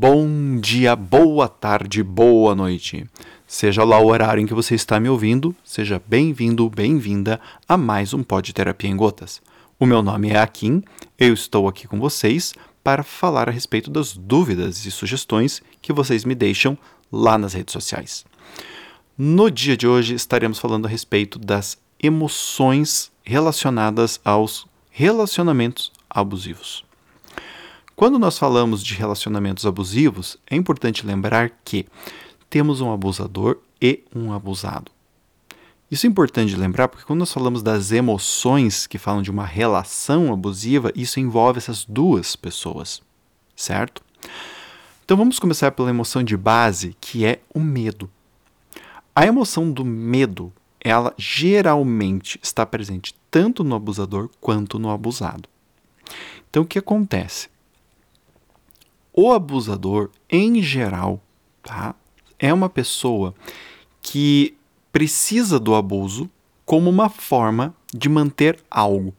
Bom dia, boa tarde, boa noite. Seja lá o horário em que você está me ouvindo, seja bem-vindo, bem-vinda a mais um Pod Terapia em Gotas. O meu nome é Akin, eu estou aqui com vocês para falar a respeito das dúvidas e sugestões que vocês me deixam lá nas redes sociais. No dia de hoje estaremos falando a respeito das emoções relacionadas aos relacionamentos abusivos. Quando nós falamos de relacionamentos abusivos, é importante lembrar que temos um abusador e um abusado. Isso é importante lembrar porque quando nós falamos das emoções que falam de uma relação abusiva, isso envolve essas duas pessoas, certo? Então vamos começar pela emoção de base, que é o medo. A emoção do medo, ela geralmente está presente tanto no abusador quanto no abusado. Então o que acontece? O abusador, em geral, tá, é uma pessoa que precisa do abuso como uma forma de manter algo.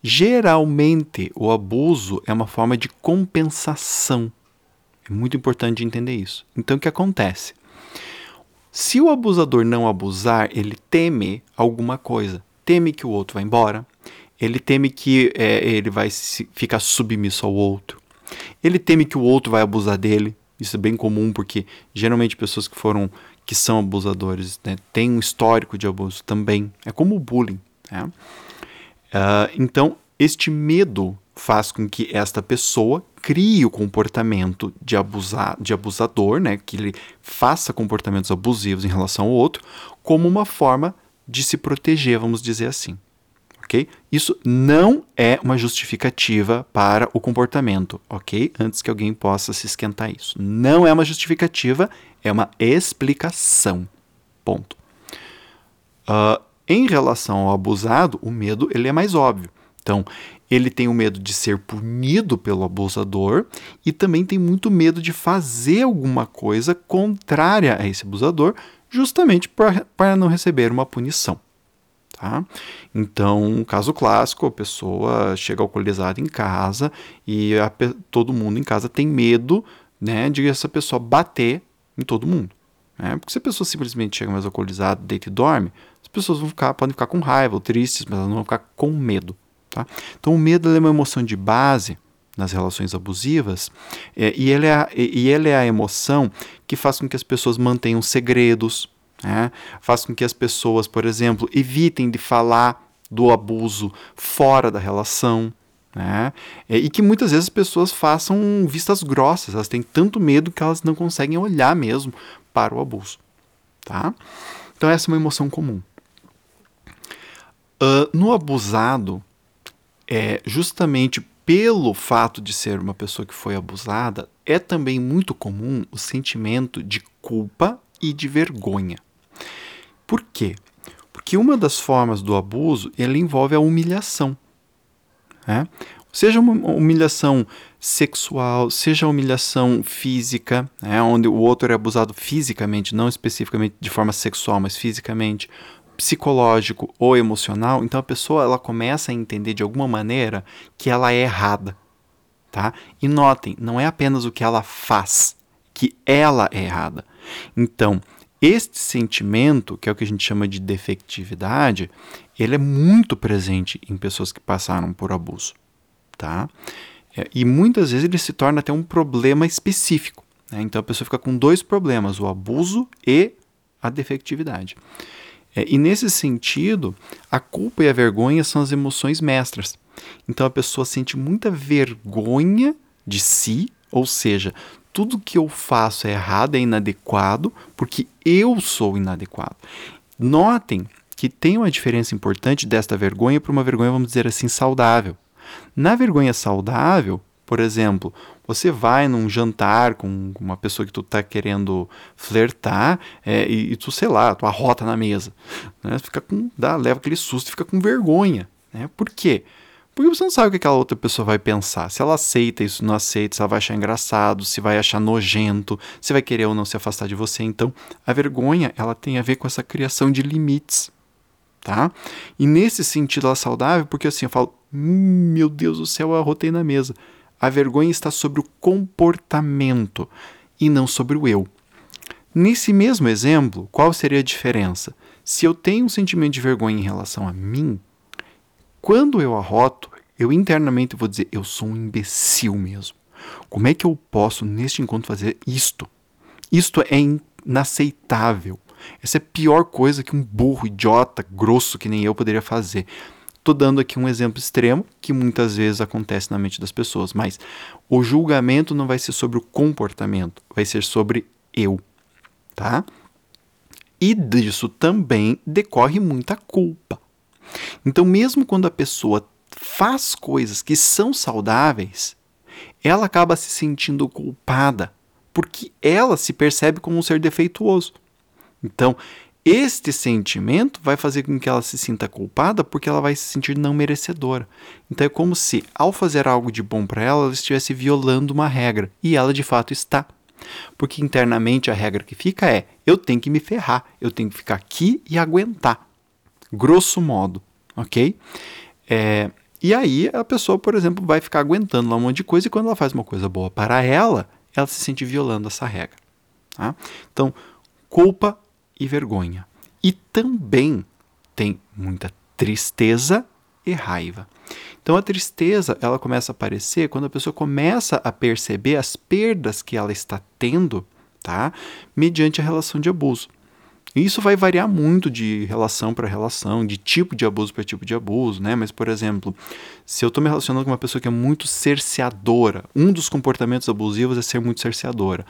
Geralmente, o abuso é uma forma de compensação. É muito importante entender isso. Então, o que acontece? Se o abusador não abusar, ele teme alguma coisa. Teme que o outro vá embora. Ele teme que é, ele vai ficar submisso ao outro. Ele teme que o outro vai abusar dele. Isso é bem comum porque geralmente pessoas que foram que são abusadores né, têm um histórico de abuso também. É como o bullying. Né? Uh, então, este medo faz com que esta pessoa crie o comportamento de, abusar, de abusador, né, que ele faça comportamentos abusivos em relação ao outro, como uma forma de se proteger, vamos dizer assim Isso não é uma justificativa para o comportamento, ok? Antes que alguém possa se esquentar isso. Não é uma justificativa, é uma explicação. Ponto. Uh, em relação ao abusado, o medo ele é mais óbvio. Então, ele tem o medo de ser punido pelo abusador e também tem muito medo de fazer alguma coisa contrária a esse abusador, justamente para não receber uma punição. Tá? Então, caso clássico, a pessoa chega alcoolizada em casa e a, todo mundo em casa tem medo né, de essa pessoa bater em todo mundo. Né? Porque se a pessoa simplesmente chega mais alcoolizada, deita e dorme, as pessoas vão ficar, podem ficar com raiva ou tristes, mas elas não vão ficar com medo. Tá? Então, o medo é uma emoção de base nas relações abusivas é, e, ele é a, e ele é a emoção que faz com que as pessoas mantenham segredos, né? Faz com que as pessoas, por exemplo, evitem de falar do abuso fora da relação. Né? E que muitas vezes as pessoas façam vistas grossas, elas têm tanto medo que elas não conseguem olhar mesmo para o abuso. Tá? Então, essa é uma emoção comum. Uh, no abusado, é justamente pelo fato de ser uma pessoa que foi abusada, é também muito comum o sentimento de culpa e de vergonha. Por quê? Porque uma das formas do abuso ele envolve a humilhação. Né? Seja uma humilhação sexual, seja humilhação física, né? onde o outro é abusado fisicamente, não especificamente de forma sexual, mas fisicamente, psicológico ou emocional, então a pessoa ela começa a entender de alguma maneira que ela é errada. Tá? E notem, não é apenas o que ela faz, que ela é errada. Então, este sentimento, que é o que a gente chama de defectividade, ele é muito presente em pessoas que passaram por abuso, tá? É, e muitas vezes ele se torna até um problema específico. Né? Então a pessoa fica com dois problemas: o abuso e a defectividade. É, e nesse sentido, a culpa e a vergonha são as emoções mestras. Então a pessoa sente muita vergonha de si, ou seja, tudo que eu faço é errado, é inadequado, porque eu sou inadequado. Notem que tem uma diferença importante desta vergonha para uma vergonha, vamos dizer assim, saudável. Na vergonha saudável, por exemplo, você vai num jantar com uma pessoa que tu está querendo flertar é, e, e, tu, sei lá, tu arrota na mesa. Né? Fica com, dá, leva aquele susto e fica com vergonha. Né? Por quê? Você não sabe o que aquela outra pessoa vai pensar. Se ela aceita isso, não aceita, se ela vai achar engraçado, se vai achar nojento, se vai querer ou não se afastar de você. Então, a vergonha, ela tem a ver com essa criação de limites, tá? E nesse sentido ela é saudável, porque assim, eu falo, hum, meu Deus do céu, eu arrotei na mesa. A vergonha está sobre o comportamento e não sobre o eu. Nesse mesmo exemplo, qual seria a diferença? Se eu tenho um sentimento de vergonha em relação a mim, quando eu arroto, eu internamente vou dizer: eu sou um imbecil mesmo. Como é que eu posso, neste encontro, fazer isto? Isto é inaceitável. Essa é a pior coisa que um burro, idiota, grosso que nem eu poderia fazer. Estou dando aqui um exemplo extremo que muitas vezes acontece na mente das pessoas, mas o julgamento não vai ser sobre o comportamento, vai ser sobre eu, tá? E disso também decorre muita culpa. Então, mesmo quando a pessoa faz coisas que são saudáveis, ela acaba se sentindo culpada, porque ela se percebe como um ser defeituoso. Então, este sentimento vai fazer com que ela se sinta culpada porque ela vai se sentir não merecedora. Então é como se, ao fazer algo de bom para ela, ela estivesse violando uma regra. E ela de fato está. Porque internamente a regra que fica é: eu tenho que me ferrar, eu tenho que ficar aqui e aguentar. Grosso modo, ok? É, e aí a pessoa, por exemplo, vai ficar aguentando lá um monte de coisa e quando ela faz uma coisa boa para ela, ela se sente violando essa regra. Tá? Então, culpa e vergonha. E também tem muita tristeza e raiva. Então a tristeza, ela começa a aparecer quando a pessoa começa a perceber as perdas que ela está tendo, tá? Mediante a relação de abuso. E isso vai variar muito de relação para relação, de tipo de abuso para tipo de abuso, né? Mas, por exemplo, se eu estou me relacionando com uma pessoa que é muito cerceadora, um dos comportamentos abusivos é ser muito cerceadora.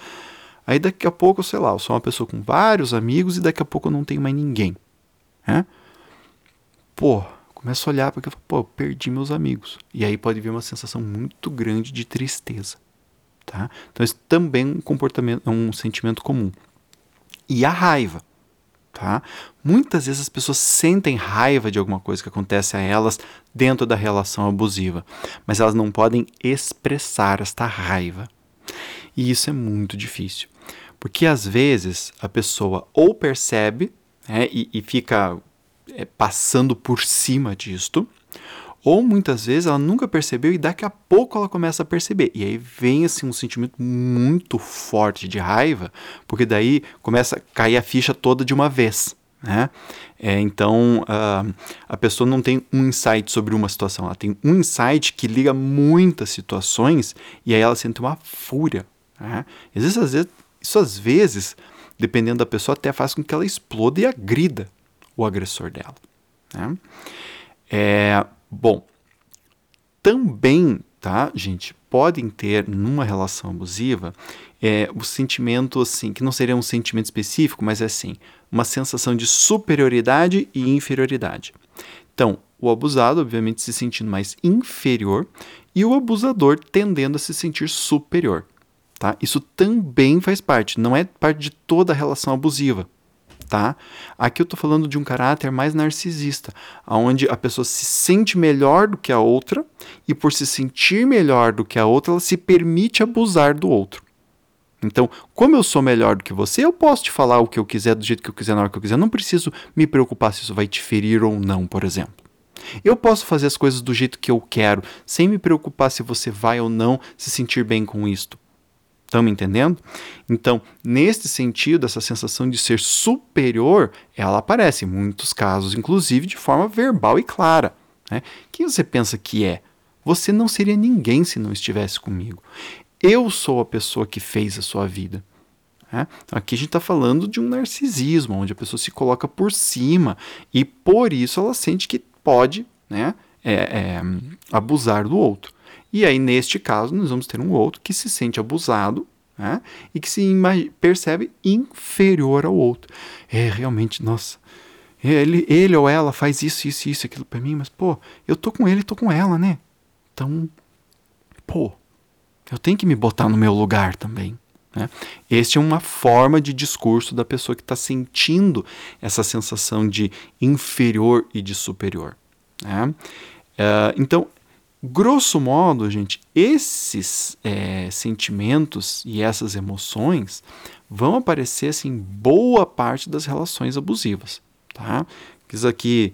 Aí daqui a pouco, sei lá, eu sou uma pessoa com vários amigos e daqui a pouco eu não tenho mais ninguém. Né? Pô, começo a olhar porque eu falo, pô, eu perdi meus amigos. E aí pode vir uma sensação muito grande de tristeza. Tá? Então isso também é um comportamento, é um sentimento comum. E a raiva. Tá? Muitas vezes as pessoas sentem raiva de alguma coisa que acontece a elas dentro da relação abusiva, mas elas não podem expressar esta raiva. E isso é muito difícil. Porque às vezes a pessoa ou percebe né, e, e, fica é, passando por cima disto, ou muitas vezes ela nunca percebeu e daqui a pouco ela começa a perceber. E aí vem assim um sentimento muito forte de raiva, porque daí começa a cair a ficha toda de uma vez. Né? É, então uh, a pessoa não tem um insight sobre uma situação, ela tem um insight que liga muitas situações e aí ela sente uma fúria né? Às vezes, às vezes, isso às vezes, dependendo da pessoa, até faz com que ela exploda e agrida o agressor dela. Né? É, bom, também, tá, gente, podem ter numa relação abusiva é, o sentimento assim, que não seria um sentimento específico, mas é assim, uma sensação de superioridade e inferioridade. Então, o abusado, obviamente, se sentindo mais inferior e o abusador tendendo a se sentir superior. Tá? Isso também faz parte, não é parte de toda a relação abusiva. Tá? Aqui eu estou falando de um caráter mais narcisista, onde a pessoa se sente melhor do que a outra e, por se sentir melhor do que a outra, ela se permite abusar do outro. Então, como eu sou melhor do que você, eu posso te falar o que eu quiser, do jeito que eu quiser, na hora que eu quiser. Não preciso me preocupar se isso vai te ferir ou não, por exemplo. Eu posso fazer as coisas do jeito que eu quero, sem me preocupar se você vai ou não se sentir bem com isto. Estão me entendendo? Então, nesse sentido, essa sensação de ser superior, ela aparece em muitos casos, inclusive de forma verbal e clara. Né? Quem você pensa que é? Você não seria ninguém se não estivesse comigo. Eu sou a pessoa que fez a sua vida. Né? Aqui a gente está falando de um narcisismo, onde a pessoa se coloca por cima e por isso ela sente que pode né, é, é, abusar do outro. E aí, neste caso, nós vamos ter um outro que se sente abusado né? e que se percebe inferior ao outro. É realmente, nossa, ele, ele ou ela faz isso, isso, isso, aquilo para mim, mas pô, eu tô com ele, tô com ela, né? Então, pô, eu tenho que me botar no meu lugar também. Né? Este é uma forma de discurso da pessoa que está sentindo essa sensação de inferior e de superior. Né? Uh, então, Grosso modo, gente, esses é, sentimentos e essas emoções vão aparecer assim, em boa parte das relações abusivas. Tá? Quis aqui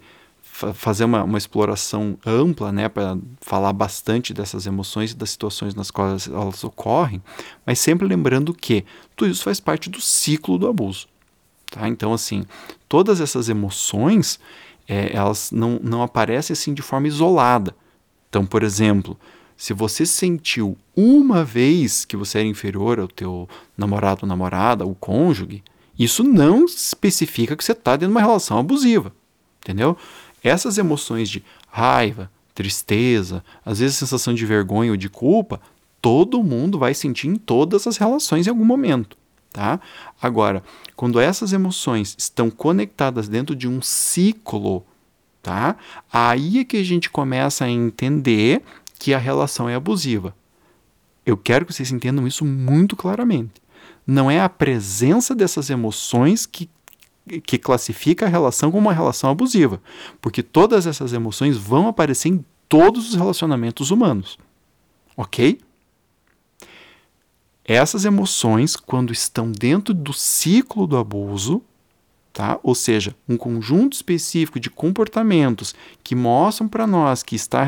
fazer uma, uma exploração ampla, né, para falar bastante dessas emoções e das situações nas quais elas ocorrem, mas sempre lembrando que tudo isso faz parte do ciclo do abuso. Tá? Então, assim, todas essas emoções, é, elas não, não aparecem assim de forma isolada. Então, por exemplo, se você sentiu uma vez que você era inferior ao teu namorado ou namorada, o cônjuge, isso não especifica que você está dentro de uma relação abusiva, entendeu? Essas emoções de raiva, tristeza, às vezes sensação de vergonha ou de culpa, todo mundo vai sentir em todas as relações em algum momento, tá? Agora, quando essas emoções estão conectadas dentro de um ciclo, tá? Aí é que a gente começa a entender que a relação é abusiva. Eu quero que vocês entendam isso muito claramente. Não é a presença dessas emoções que que classifica a relação como uma relação abusiva, porque todas essas emoções vão aparecer em todos os relacionamentos humanos. OK? Essas emoções, quando estão dentro do ciclo do abuso, tá? Ou seja, um conjunto específico de comportamentos que mostram para nós que está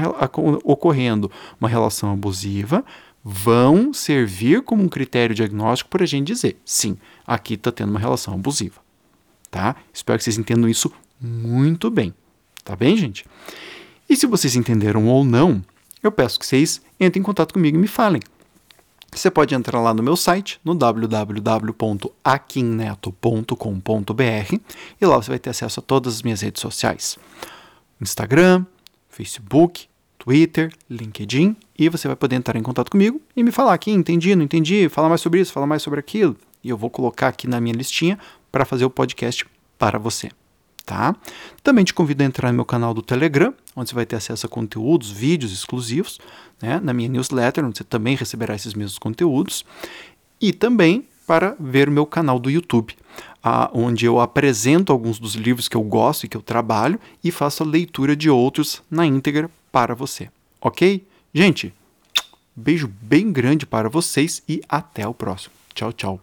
ocorrendo uma relação abusiva, vão servir como um critério diagnóstico para a gente dizer, sim, aqui está tendo uma relação abusiva tá? Espero que vocês entendam isso muito bem, tá bem, gente? E se vocês entenderam ou não, eu peço que vocês entrem em contato comigo e me falem. Você pode entrar lá no meu site, no www.aquinneto.com.br e lá você vai ter acesso a todas as minhas redes sociais. Instagram, Facebook, Twitter, LinkedIn e você vai poder entrar em contato comigo e me falar aqui, entendi, não entendi, falar mais sobre isso, falar mais sobre aquilo. E eu vou colocar aqui na minha listinha para fazer o podcast para você. Tá? Também te convido a entrar no meu canal do Telegram, onde você vai ter acesso a conteúdos, vídeos exclusivos, né? na minha newsletter, onde você também receberá esses mesmos conteúdos, e também para ver meu canal do YouTube, onde eu apresento alguns dos livros que eu gosto e que eu trabalho e faço a leitura de outros na íntegra para você. Ok? Gente, beijo bem grande para vocês e até o próximo. Tchau, tchau.